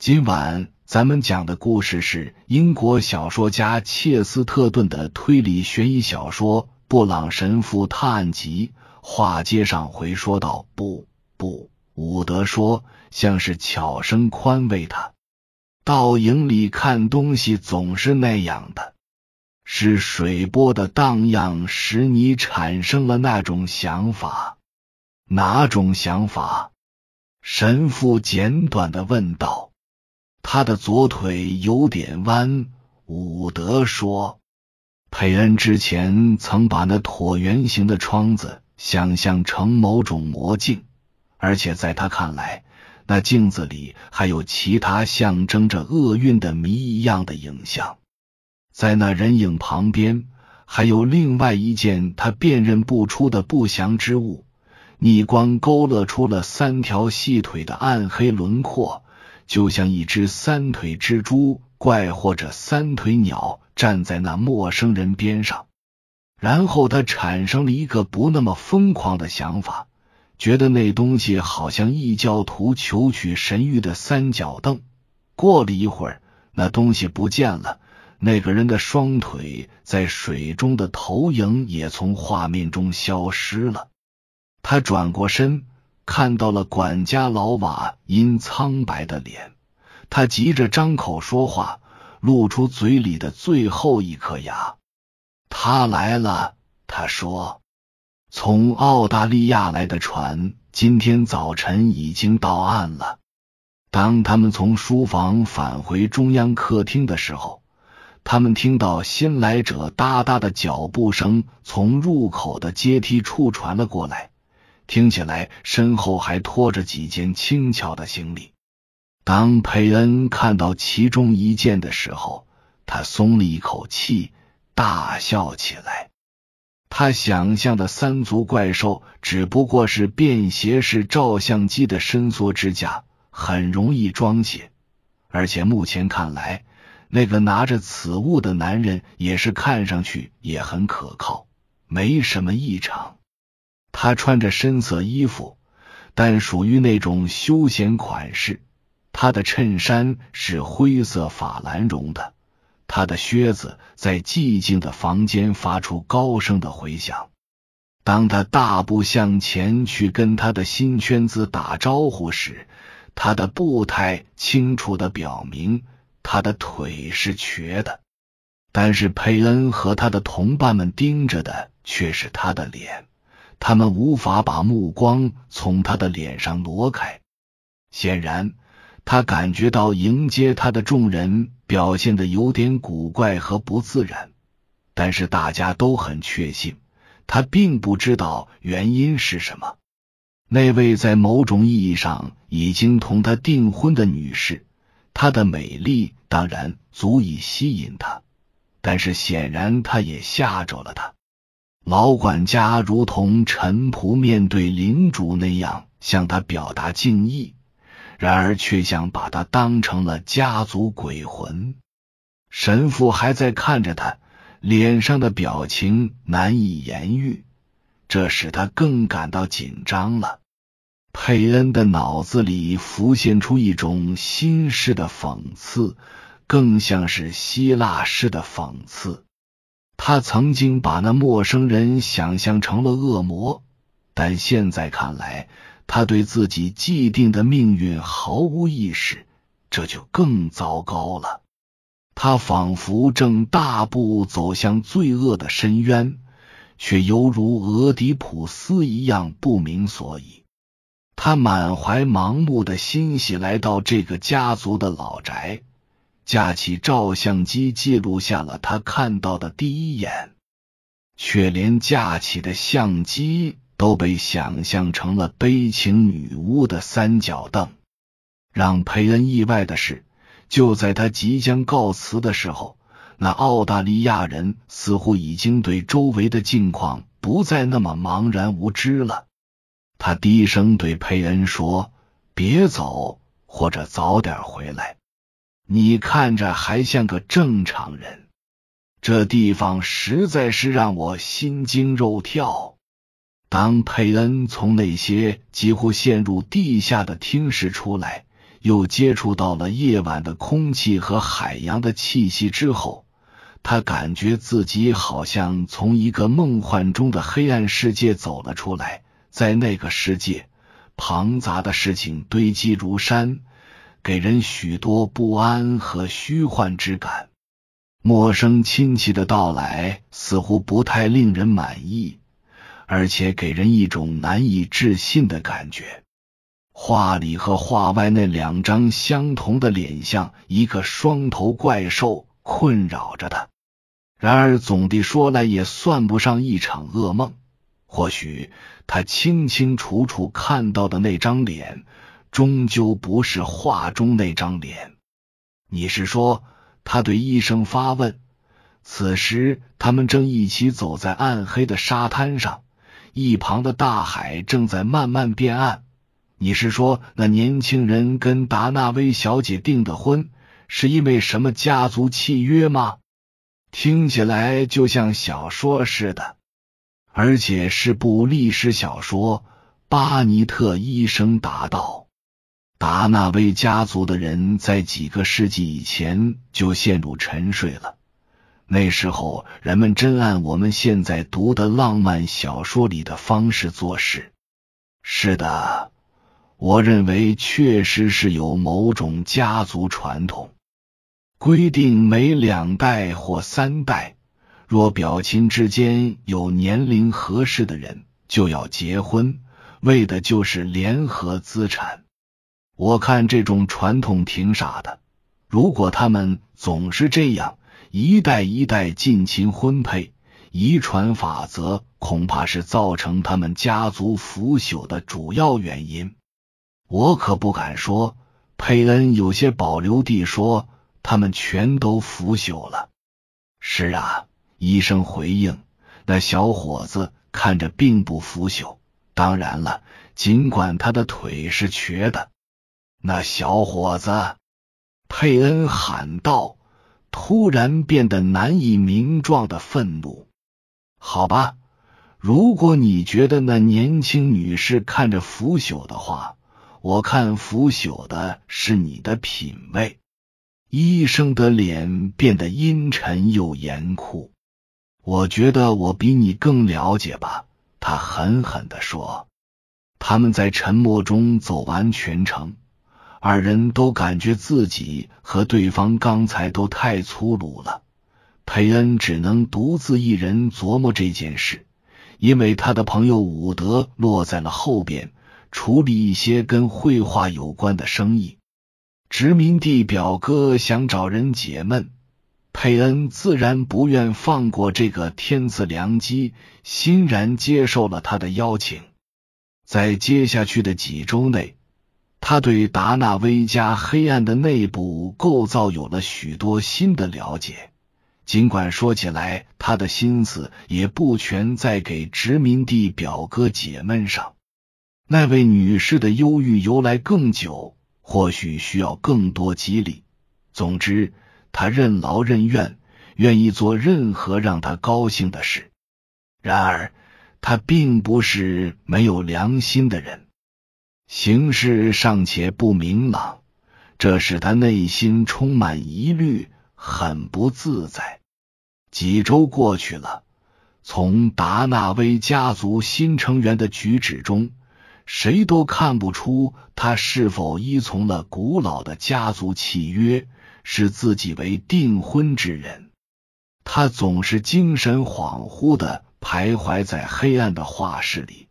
今晚咱们讲的故事是英国小说家切斯特顿的推理悬疑小说《布朗神父探案集》。话接上回说道：“不不，伍德说，像是悄声宽慰他。倒影里看东西总是那样的，是水波的荡漾使你产生了那种想法。哪种想法？”神父简短的问道。他的左腿有点弯，伍德说：“佩恩之前曾把那椭圆形的窗子想象成某种魔镜，而且在他看来，那镜子里还有其他象征着厄运的谜一样的影像。在那人影旁边，还有另外一件他辨认不出的不祥之物，逆光勾勒出了三条细腿的暗黑轮廓。”就像一只三腿蜘蛛怪或者三腿鸟站在那陌生人边上，然后他产生了一个不那么疯狂的想法，觉得那东西好像异教徒求取神谕的三角凳。过了一会儿，那东西不见了，那个人的双腿在水中的投影也从画面中消失了。他转过身。看到了管家老瓦因苍白的脸，他急着张口说话，露出嘴里的最后一颗牙。他来了，他说：“从澳大利亚来的船今天早晨已经到岸了。”当他们从书房返回中央客厅的时候，他们听到新来者哒哒的脚步声从入口的阶梯处传了过来。听起来身后还拖着几件轻巧的行李。当佩恩看到其中一件的时候，他松了一口气，大笑起来。他想象的三足怪兽只不过是便携式照相机的伸缩支架，很容易装卸。而且目前看来，那个拿着此物的男人也是看上去也很可靠，没什么异常。他穿着深色衣服，但属于那种休闲款式。他的衬衫是灰色法兰绒的，他的靴子在寂静的房间发出高声的回响。当他大步向前去跟他的新圈子打招呼时，他的步态清楚的表明他的腿是瘸的。但是佩恩和他的同伴们盯着的却是他的脸。他们无法把目光从他的脸上挪开。显然，他感觉到迎接他的众人表现的有点古怪和不自然。但是大家都很确信，他并不知道原因是什么。那位在某种意义上已经同他订婚的女士，她的美丽当然足以吸引他，但是显然她也吓着了他。老管家如同臣仆面对领主那样向他表达敬意，然而却像把他当成了家族鬼魂。神父还在看着他，脸上的表情难以言喻，这使他更感到紧张了。佩恩的脑子里浮现出一种新式的讽刺，更像是希腊式的讽刺。他曾经把那陌生人想象成了恶魔，但现在看来，他对自己既定的命运毫无意识，这就更糟糕了。他仿佛正大步走向罪恶的深渊，却犹如俄狄浦斯一样不明所以。他满怀盲目的欣喜来到这个家族的老宅。架起照相机，记录下了他看到的第一眼，却连架起的相机都被想象成了悲情女巫的三角凳。让佩恩意外的是，就在他即将告辞的时候，那澳大利亚人似乎已经对周围的境况不再那么茫然无知了。他低声对佩恩说：“别走，或者早点回来。”你看着还像个正常人，这地方实在是让我心惊肉跳。当佩恩从那些几乎陷入地下的厅室出来，又接触到了夜晚的空气和海洋的气息之后，他感觉自己好像从一个梦幻中的黑暗世界走了出来。在那个世界，庞杂的事情堆积如山，给人许多不安和虚幻之感。陌生亲戚的到来似乎不太令人满意，而且给人一种难以置信的感觉。画里和画外那两张相同的脸像一个双头怪兽困扰着他。然而总的说来，也算不上一场噩梦。或许他清清楚楚看到的那张脸，终究不是画中那张脸。你是说？他对医生发问。此时，他们正一起走在暗黑的沙滩上，一旁的大海正在慢慢变暗。你是说，那年轻人跟达纳威小姐订的婚，是因为什么家族契约吗？听起来就像小说似的，而且是部历史小说。巴尼特医生答道。达纳威家族的人在几个世纪以前就陷入沉睡了。那时候，人们真按我们现在读的浪漫小说里的方式做事。是的。我认为确实是有某种家族传统，规定每两代或三代，若表亲之间有年龄合适的人，就要结婚，为的就是联合资产。我看这种传统挺傻的。如果他们总是这样一代一代近亲婚配，遗传法则恐怕是造成他们家族腐朽的主要原因。我可不敢说。佩恩有些保留地说：“他们全都腐朽了。”是啊，医生回应。那小伙子看着并不腐朽。当然了，尽管他的腿是瘸的。那小伙子，佩恩喊道，突然变得难以名状的愤怒。好吧，如果你觉得那年轻女士看着腐朽的话。我看腐朽的是你的品味。医生的脸变得阴沉又严酷。我觉得我比你更了解吧？他狠狠地说。他们在沉默中走完全程，二人都感觉自己和对方刚才都太粗鲁了。佩恩只能独自一人琢磨这件事，因为他的朋友伍德落在了后边。处理一些跟绘画有关的生意，殖民地表哥想找人解闷，佩恩自然不愿放过这个天赐良机，欣然接受了他的邀请。在接下去的几周内，他对达纳威加黑暗的内部构造有了许多新的了解。尽管说起来，他的心思也不全在给殖民地表哥解闷上。那位女士的忧郁由来更久，或许需要更多激励。总之，她任劳任怨，愿意做任何让她高兴的事。然而，她并不是没有良心的人。形势尚且不明朗，这使他内心充满疑虑，很不自在。几周过去了，从达纳威家族新成员的举止中。谁都看不出他是否依从了古老的家族契约，视自己为订婚之人。他总是精神恍惚的徘徊在黑暗的画室里，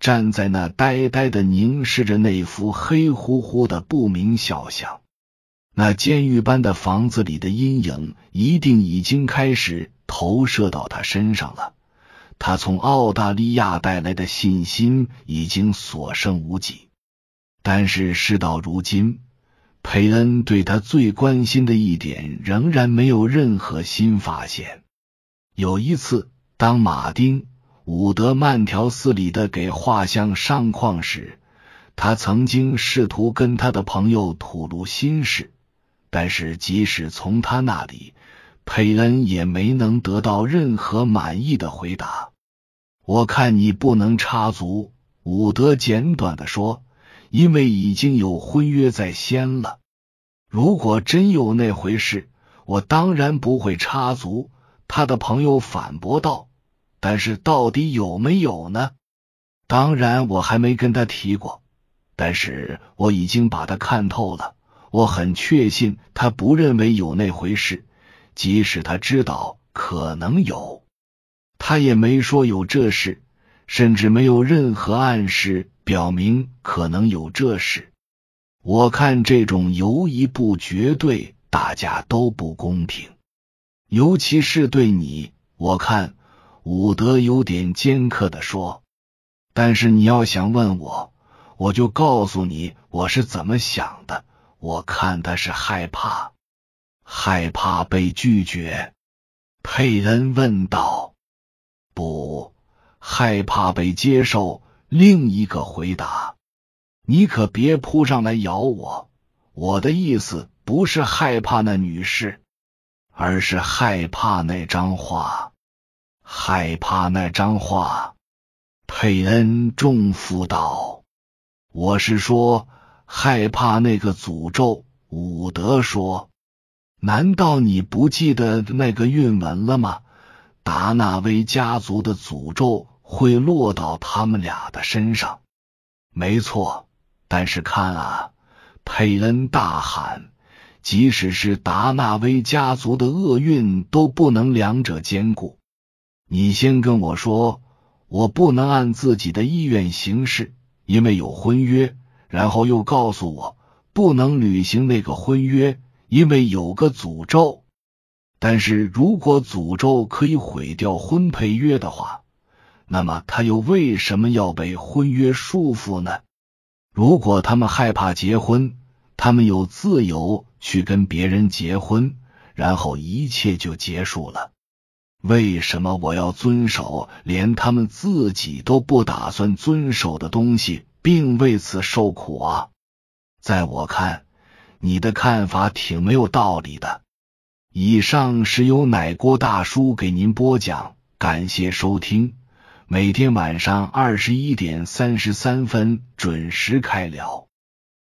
站在那呆呆的凝视着那幅黑乎乎的不明肖像。那监狱般的房子里的阴影一定已经开始投射到他身上了。他从澳大利亚带来的信心已经所剩无几，但是事到如今，佩恩对他最关心的一点仍然没有任何新发现。有一次，当马丁·伍德慢条斯理的给画像上框时，他曾经试图跟他的朋友吐露心事，但是即使从他那里，佩恩也没能得到任何满意的回答。我看你不能插足，伍德简短的说，因为已经有婚约在先了。如果真有那回事，我当然不会插足。他的朋友反驳道：“但是到底有没有呢？当然，我还没跟他提过。但是我已经把他看透了。我很确信他不认为有那回事，即使他知道可能有，他也没说有这事，甚至没有任何暗示表明可能有这事。我看这种犹疑不决对大家都不公平。”尤其是对你，我看伍德有点尖刻的说。但是你要想问我，我就告诉你我是怎么想的。我看他是害怕，害怕被拒绝。佩恩问道：“不，害怕被接受。”另一个回答：“你可别扑上来咬我。我的意思不是害怕那女士。”而是害怕那张画，害怕那张画。佩恩重负道：“我是说，害怕那个诅咒。”伍德说：“难道你不记得那个韵文了吗？达纳威家族的诅咒会落到他们俩的身上。”没错，但是看啊！佩恩大喊。即使是达纳威家族的厄运都不能两者兼顾。你先跟我说，我不能按自己的意愿行事，因为有婚约；然后又告诉我不能履行那个婚约，因为有个诅咒。但是如果诅咒可以毁掉婚配约的话，那么他又为什么要被婚约束缚呢？如果他们害怕结婚，他们有自由。去跟别人结婚，然后一切就结束了。为什么我要遵守连他们自己都不打算遵守的东西，并为此受苦啊？在我看，你的看法挺没有道理的。以上是由奶锅大叔给您播讲，感谢收听。每天晚上二十一点三十三分准时开聊。